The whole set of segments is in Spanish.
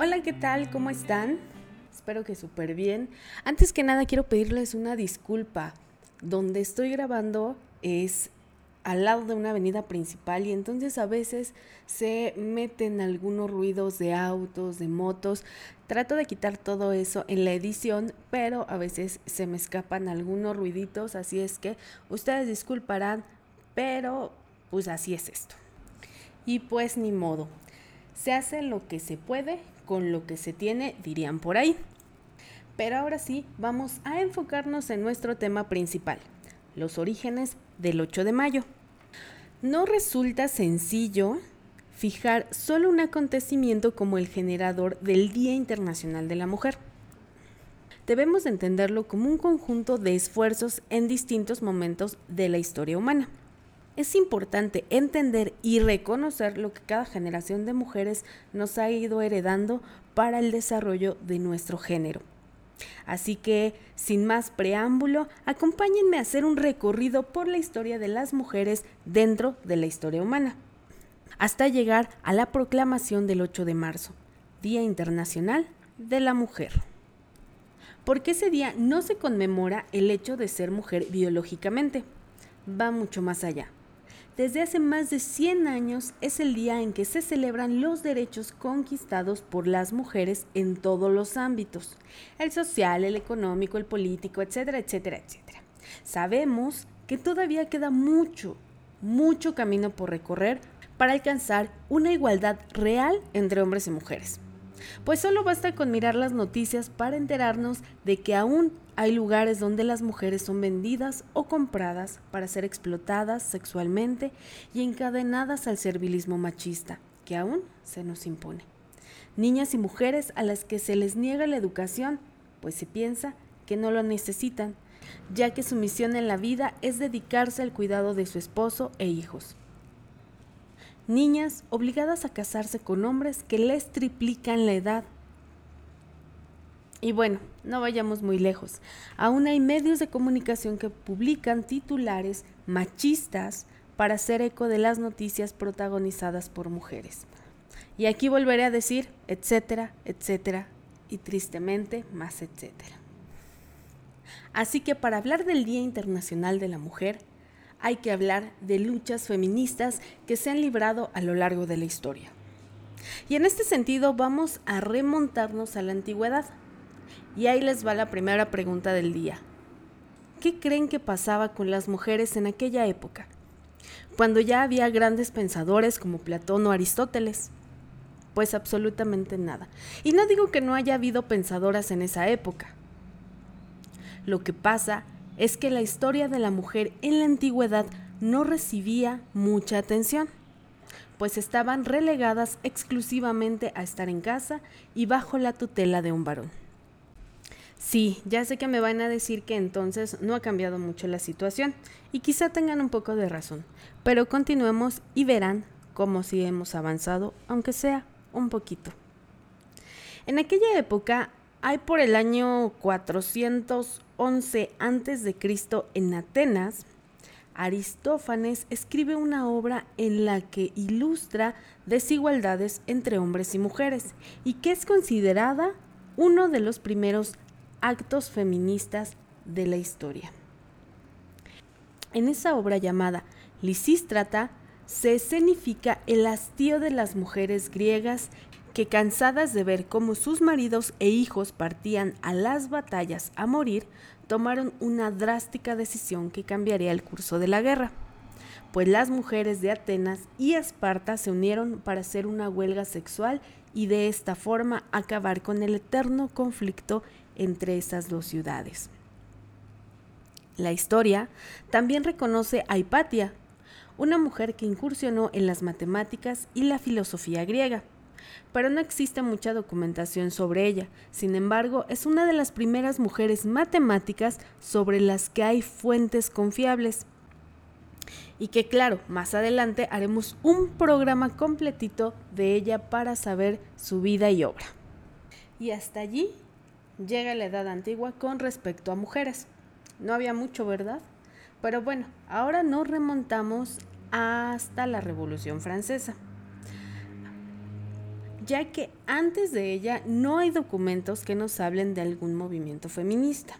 Hola, ¿qué tal? ¿Cómo están? Espero que súper bien. Antes que nada quiero pedirles una disculpa. Donde estoy grabando es al lado de una avenida principal y entonces a veces se meten algunos ruidos de autos, de motos. Trato de quitar todo eso en la edición, pero a veces se me escapan algunos ruiditos, así es que ustedes disculparán, pero pues así es esto. Y pues ni modo. Se hace lo que se puede con lo que se tiene, dirían por ahí. Pero ahora sí, vamos a enfocarnos en nuestro tema principal, los orígenes del 8 de mayo. No resulta sencillo fijar solo un acontecimiento como el generador del Día Internacional de la Mujer. Debemos entenderlo como un conjunto de esfuerzos en distintos momentos de la historia humana. Es importante entender y reconocer lo que cada generación de mujeres nos ha ido heredando para el desarrollo de nuestro género. Así que, sin más preámbulo, acompáñenme a hacer un recorrido por la historia de las mujeres dentro de la historia humana, hasta llegar a la proclamación del 8 de marzo, Día Internacional de la Mujer. Porque ese día no se conmemora el hecho de ser mujer biológicamente, va mucho más allá desde hace más de 100 años es el día en que se celebran los derechos conquistados por las mujeres en todos los ámbitos, el social, el económico, el político, etcétera, etcétera, etcétera. Sabemos que todavía queda mucho, mucho camino por recorrer para alcanzar una igualdad real entre hombres y mujeres. Pues solo basta con mirar las noticias para enterarnos de que aún hay lugares donde las mujeres son vendidas o compradas para ser explotadas sexualmente y encadenadas al servilismo machista, que aún se nos impone. Niñas y mujeres a las que se les niega la educación, pues se piensa que no lo necesitan, ya que su misión en la vida es dedicarse al cuidado de su esposo e hijos niñas obligadas a casarse con hombres que les triplican la edad. Y bueno, no vayamos muy lejos. Aún hay medios de comunicación que publican titulares machistas para hacer eco de las noticias protagonizadas por mujeres. Y aquí volveré a decir, etcétera, etcétera, y tristemente más etcétera. Así que para hablar del Día Internacional de la Mujer, hay que hablar de luchas feministas que se han librado a lo largo de la historia. Y en este sentido vamos a remontarnos a la antigüedad. Y ahí les va la primera pregunta del día. ¿Qué creen que pasaba con las mujeres en aquella época? Cuando ya había grandes pensadores como Platón o Aristóteles. Pues absolutamente nada. Y no digo que no haya habido pensadoras en esa época. Lo que pasa es que la historia de la mujer en la antigüedad no recibía mucha atención, pues estaban relegadas exclusivamente a estar en casa y bajo la tutela de un varón. Sí, ya sé que me van a decir que entonces no ha cambiado mucho la situación, y quizá tengan un poco de razón, pero continuemos y verán cómo sí hemos avanzado, aunque sea un poquito. En aquella época hay por el año 411 a.C. en Atenas, Aristófanes escribe una obra en la que ilustra desigualdades entre hombres y mujeres y que es considerada uno de los primeros actos feministas de la historia. En esa obra llamada Lisístrata se escenifica el hastío de las mujeres griegas que cansadas de ver cómo sus maridos e hijos partían a las batallas a morir, tomaron una drástica decisión que cambiaría el curso de la guerra, pues las mujeres de Atenas y Esparta se unieron para hacer una huelga sexual y de esta forma acabar con el eterno conflicto entre esas dos ciudades. La historia también reconoce a Hipatia, una mujer que incursionó en las matemáticas y la filosofía griega pero no existe mucha documentación sobre ella. Sin embargo, es una de las primeras mujeres matemáticas sobre las que hay fuentes confiables. Y que claro, más adelante haremos un programa completito de ella para saber su vida y obra. Y hasta allí llega la edad antigua con respecto a mujeres. No había mucho, ¿verdad? Pero bueno, ahora nos remontamos hasta la Revolución Francesa. Ya que antes de ella no hay documentos que nos hablen de algún movimiento feminista.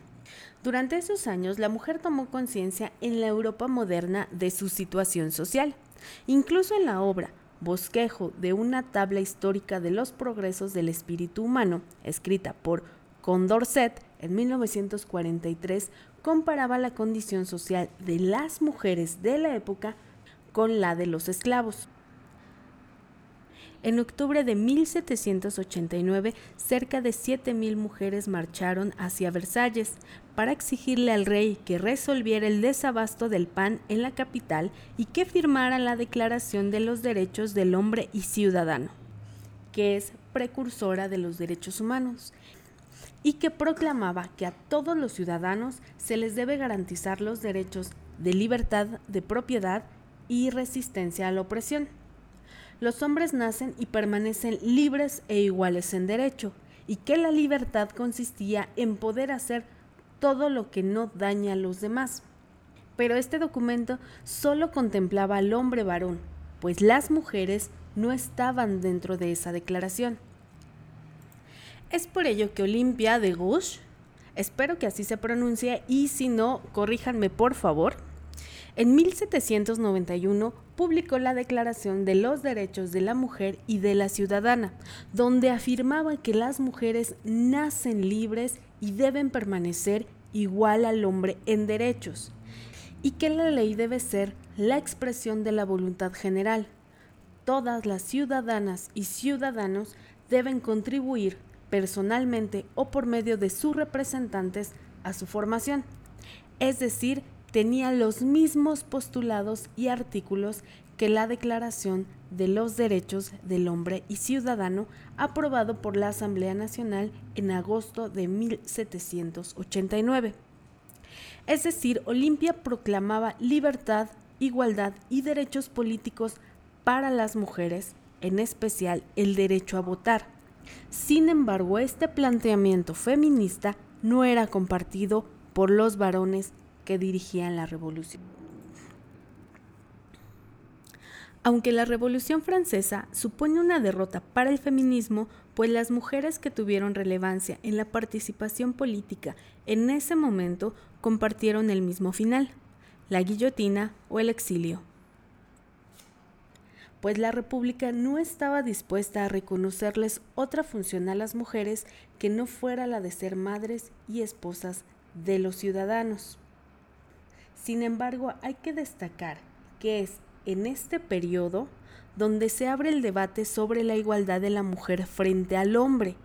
Durante esos años, la mujer tomó conciencia en la Europa moderna de su situación social. Incluso en la obra Bosquejo de una tabla histórica de los progresos del espíritu humano, escrita por Condorcet en 1943, comparaba la condición social de las mujeres de la época con la de los esclavos. En octubre de 1789, cerca de 7.000 mujeres marcharon hacia Versalles para exigirle al rey que resolviera el desabasto del pan en la capital y que firmara la Declaración de los Derechos del Hombre y Ciudadano, que es precursora de los derechos humanos, y que proclamaba que a todos los ciudadanos se les debe garantizar los derechos de libertad, de propiedad y resistencia a la opresión los hombres nacen y permanecen libres e iguales en derecho, y que la libertad consistía en poder hacer todo lo que no daña a los demás. Pero este documento solo contemplaba al hombre varón, pues las mujeres no estaban dentro de esa declaración. Es por ello que Olimpia de Gouche, espero que así se pronuncie y si no, corríjanme por favor, en 1791 publicó la Declaración de los Derechos de la Mujer y de la Ciudadana, donde afirmaba que las mujeres nacen libres y deben permanecer igual al hombre en derechos, y que la ley debe ser la expresión de la voluntad general. Todas las ciudadanas y ciudadanos deben contribuir personalmente o por medio de sus representantes a su formación, es decir, tenía los mismos postulados y artículos que la Declaración de los Derechos del Hombre y Ciudadano aprobado por la Asamblea Nacional en agosto de 1789. Es decir, Olimpia proclamaba libertad, igualdad y derechos políticos para las mujeres, en especial el derecho a votar. Sin embargo, este planteamiento feminista no era compartido por los varones que dirigían la revolución. Aunque la Revolución Francesa supone una derrota para el feminismo, pues las mujeres que tuvieron relevancia en la participación política en ese momento compartieron el mismo final, la guillotina o el exilio. Pues la República no estaba dispuesta a reconocerles otra función a las mujeres que no fuera la de ser madres y esposas de los ciudadanos. Sin embargo, hay que destacar que es en este periodo donde se abre el debate sobre la igualdad de la mujer frente al hombre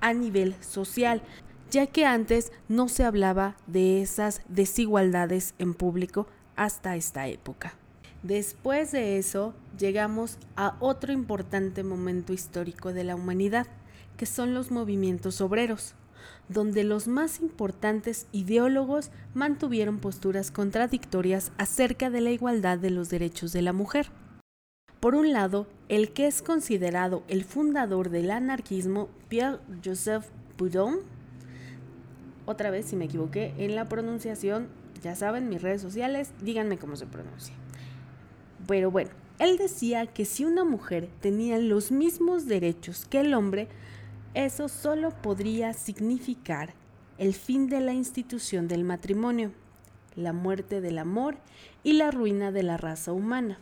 a nivel social, ya que antes no se hablaba de esas desigualdades en público hasta esta época. Después de eso, llegamos a otro importante momento histórico de la humanidad, que son los movimientos obreros donde los más importantes ideólogos mantuvieron posturas contradictorias acerca de la igualdad de los derechos de la mujer. Por un lado, el que es considerado el fundador del anarquismo, Pierre-Joseph Proudhon, otra vez si me equivoqué en la pronunciación, ya saben, mis redes sociales, díganme cómo se pronuncia. Pero bueno, él decía que si una mujer tenía los mismos derechos que el hombre, eso solo podría significar el fin de la institución del matrimonio, la muerte del amor y la ruina de la raza humana.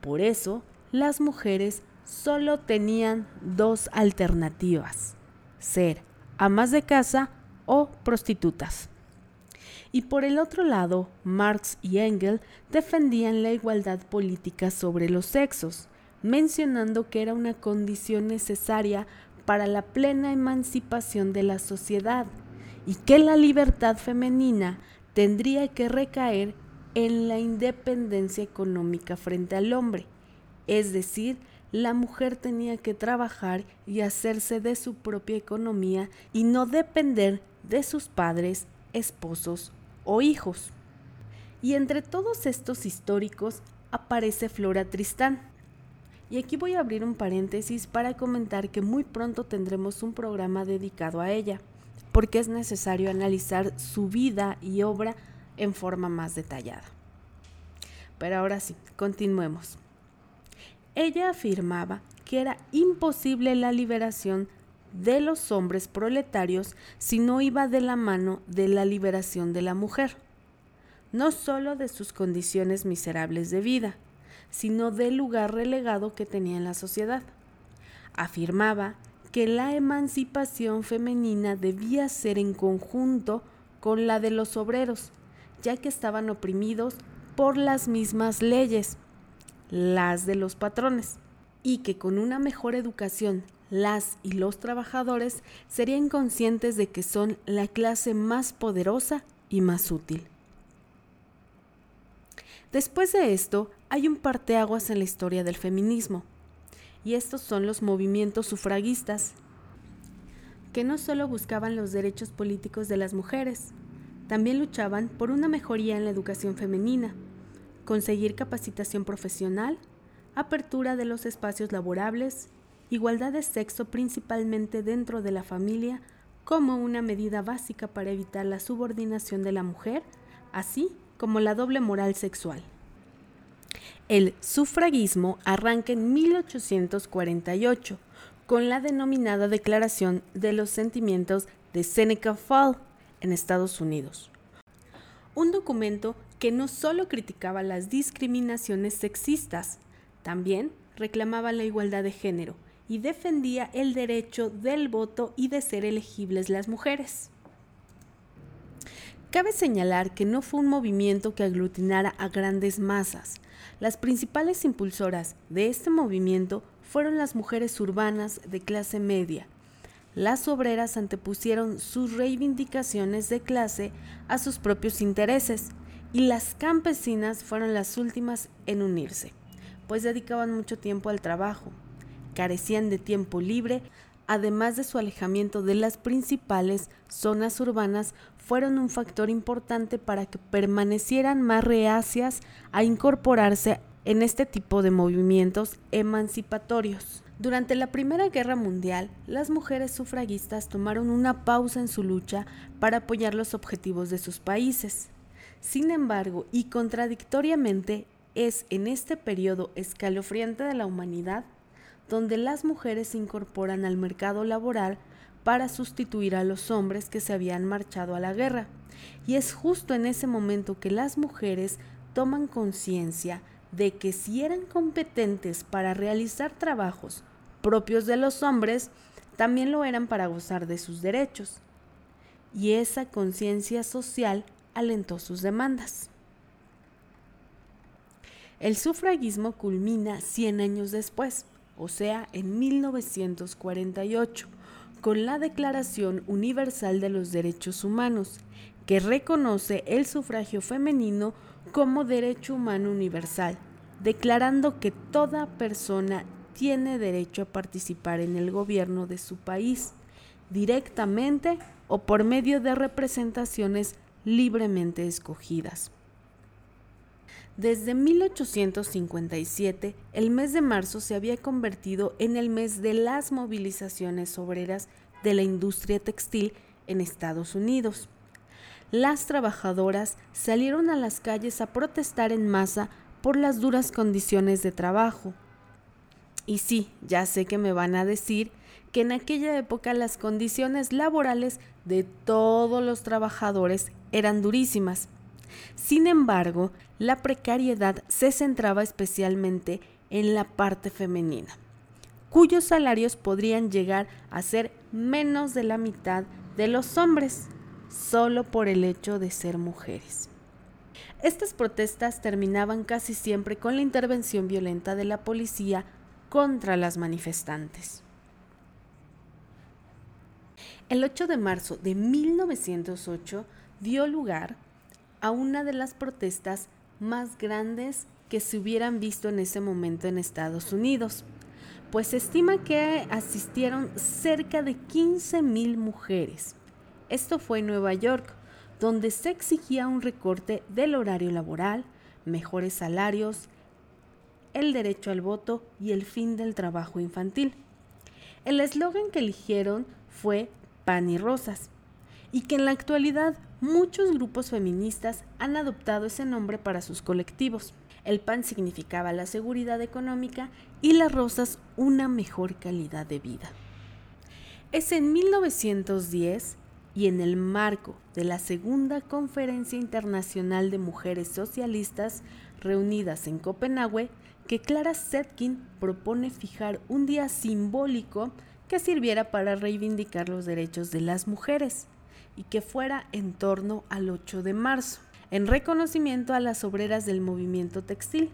Por eso, las mujeres solo tenían dos alternativas, ser amas de casa o prostitutas. Y por el otro lado, Marx y Engels defendían la igualdad política sobre los sexos, mencionando que era una condición necesaria para la plena emancipación de la sociedad y que la libertad femenina tendría que recaer en la independencia económica frente al hombre, es decir, la mujer tenía que trabajar y hacerse de su propia economía y no depender de sus padres, esposos o hijos. Y entre todos estos históricos aparece Flora Tristán, y aquí voy a abrir un paréntesis para comentar que muy pronto tendremos un programa dedicado a ella, porque es necesario analizar su vida y obra en forma más detallada. Pero ahora sí, continuemos. Ella afirmaba que era imposible la liberación de los hombres proletarios si no iba de la mano de la liberación de la mujer, no sólo de sus condiciones miserables de vida, sino del lugar relegado que tenía en la sociedad. Afirmaba que la emancipación femenina debía ser en conjunto con la de los obreros, ya que estaban oprimidos por las mismas leyes, las de los patrones, y que con una mejor educación las y los trabajadores serían conscientes de que son la clase más poderosa y más útil. Después de esto, hay un parteaguas en la historia del feminismo, y estos son los movimientos sufragistas, que no solo buscaban los derechos políticos de las mujeres, también luchaban por una mejoría en la educación femenina, conseguir capacitación profesional, apertura de los espacios laborables, igualdad de sexo principalmente dentro de la familia como una medida básica para evitar la subordinación de la mujer, así como la doble moral sexual. El sufragismo arranca en 1848 con la denominada Declaración de los Sentimientos de Seneca Fall en Estados Unidos. Un documento que no solo criticaba las discriminaciones sexistas, también reclamaba la igualdad de género y defendía el derecho del voto y de ser elegibles las mujeres. Cabe señalar que no fue un movimiento que aglutinara a grandes masas. Las principales impulsoras de este movimiento fueron las mujeres urbanas de clase media. Las obreras antepusieron sus reivindicaciones de clase a sus propios intereses y las campesinas fueron las últimas en unirse, pues dedicaban mucho tiempo al trabajo, carecían de tiempo libre, además de su alejamiento de las principales zonas urbanas, fueron un factor importante para que permanecieran más reacias a incorporarse en este tipo de movimientos emancipatorios. Durante la Primera Guerra Mundial, las mujeres sufragistas tomaron una pausa en su lucha para apoyar los objetivos de sus países. Sin embargo, y contradictoriamente, es en este periodo escalofriante de la humanidad donde las mujeres se incorporan al mercado laboral para sustituir a los hombres que se habían marchado a la guerra. Y es justo en ese momento que las mujeres toman conciencia de que si eran competentes para realizar trabajos propios de los hombres, también lo eran para gozar de sus derechos. Y esa conciencia social alentó sus demandas. El sufragismo culmina 100 años después, o sea, en 1948, con la Declaración Universal de los Derechos Humanos, que reconoce el sufragio femenino como derecho humano universal, declarando que toda persona tiene derecho a participar en el gobierno de su país, directamente o por medio de representaciones libremente escogidas. Desde 1857, el mes de marzo se había convertido en el mes de las movilizaciones obreras de la industria textil en Estados Unidos. Las trabajadoras salieron a las calles a protestar en masa por las duras condiciones de trabajo. Y sí, ya sé que me van a decir que en aquella época las condiciones laborales de todos los trabajadores eran durísimas. Sin embargo, la precariedad se centraba especialmente en la parte femenina, cuyos salarios podrían llegar a ser menos de la mitad de los hombres, solo por el hecho de ser mujeres. Estas protestas terminaban casi siempre con la intervención violenta de la policía contra las manifestantes. El 8 de marzo de 1908 dio lugar a una de las protestas más grandes que se hubieran visto en ese momento en Estados Unidos, pues se estima que asistieron cerca de 15.000 mujeres. Esto fue en Nueva York, donde se exigía un recorte del horario laboral, mejores salarios, el derecho al voto y el fin del trabajo infantil. El eslogan que eligieron fue Pan y Rosas, y que en la actualidad muchos grupos feministas han adoptado ese nombre para sus colectivos. El pan significaba la seguridad económica y las rosas una mejor calidad de vida. Es en 1910 y en el marco de la Segunda Conferencia Internacional de Mujeres Socialistas reunidas en Copenhague que Clara Zetkin propone fijar un día simbólico que sirviera para reivindicar los derechos de las mujeres y que fuera en torno al 8 de marzo, en reconocimiento a las obreras del movimiento textil.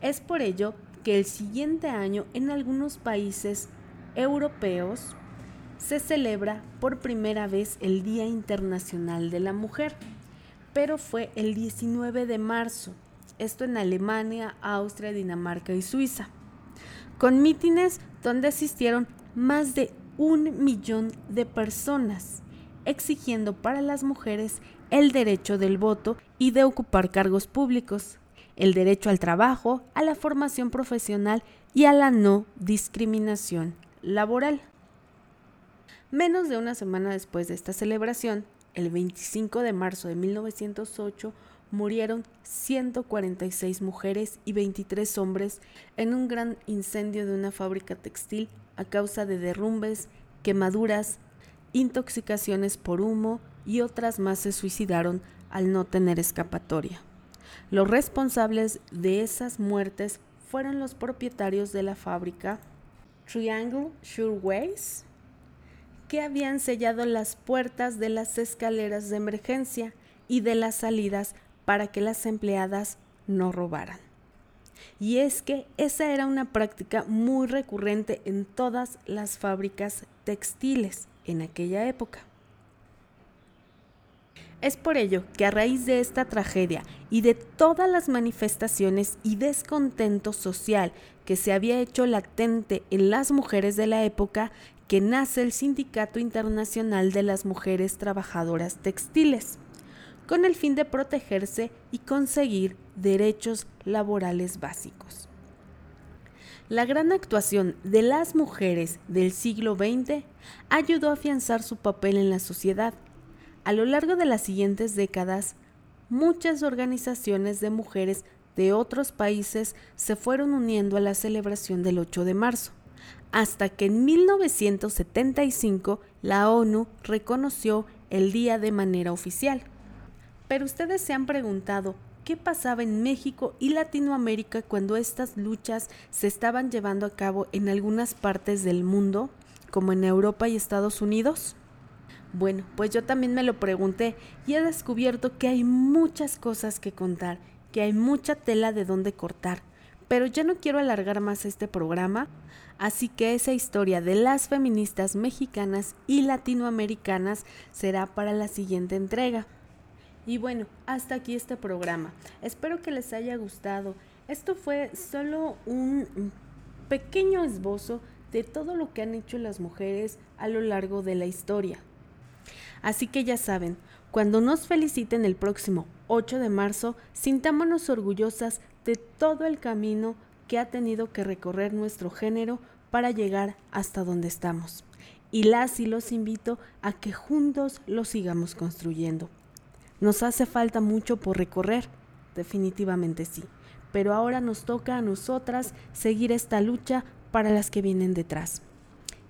Es por ello que el siguiente año en algunos países europeos se celebra por primera vez el Día Internacional de la Mujer, pero fue el 19 de marzo, esto en Alemania, Austria, Dinamarca y Suiza, con mítines donde asistieron más de un millón de personas, exigiendo para las mujeres el derecho del voto y de ocupar cargos públicos, el derecho al trabajo, a la formación profesional y a la no discriminación laboral. Menos de una semana después de esta celebración, el 25 de marzo de 1908, murieron 146 mujeres y 23 hombres en un gran incendio de una fábrica textil a causa de derrumbes, quemaduras, intoxicaciones por humo y otras más se suicidaron al no tener escapatoria. Los responsables de esas muertes fueron los propietarios de la fábrica Triangle Sureways, que habían sellado las puertas de las escaleras de emergencia y de las salidas para que las empleadas no robaran. Y es que esa era una práctica muy recurrente en todas las fábricas textiles en aquella época. Es por ello que a raíz de esta tragedia y de todas las manifestaciones y descontento social que se había hecho latente en las mujeres de la época, que nace el Sindicato Internacional de las Mujeres Trabajadoras Textiles con el fin de protegerse y conseguir derechos laborales básicos. La gran actuación de las mujeres del siglo XX ayudó a afianzar su papel en la sociedad. A lo largo de las siguientes décadas, muchas organizaciones de mujeres de otros países se fueron uniendo a la celebración del 8 de marzo, hasta que en 1975 la ONU reconoció el día de manera oficial. Pero ustedes se han preguntado qué pasaba en México y Latinoamérica cuando estas luchas se estaban llevando a cabo en algunas partes del mundo, como en Europa y Estados Unidos. Bueno, pues yo también me lo pregunté y he descubierto que hay muchas cosas que contar, que hay mucha tela de dónde cortar. Pero ya no quiero alargar más este programa, así que esa historia de las feministas mexicanas y latinoamericanas será para la siguiente entrega. Y bueno, hasta aquí este programa. Espero que les haya gustado. Esto fue solo un pequeño esbozo de todo lo que han hecho las mujeres a lo largo de la historia. Así que ya saben, cuando nos feliciten el próximo 8 de marzo, sintámonos orgullosas de todo el camino que ha tenido que recorrer nuestro género para llegar hasta donde estamos. Y las y los invito a que juntos lo sigamos construyendo. Nos hace falta mucho por recorrer, definitivamente sí, pero ahora nos toca a nosotras seguir esta lucha para las que vienen detrás.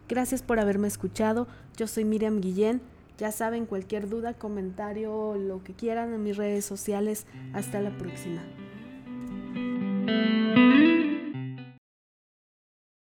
Gracias por haberme escuchado, yo soy Miriam Guillén, ya saben cualquier duda, comentario, lo que quieran en mis redes sociales, hasta la próxima.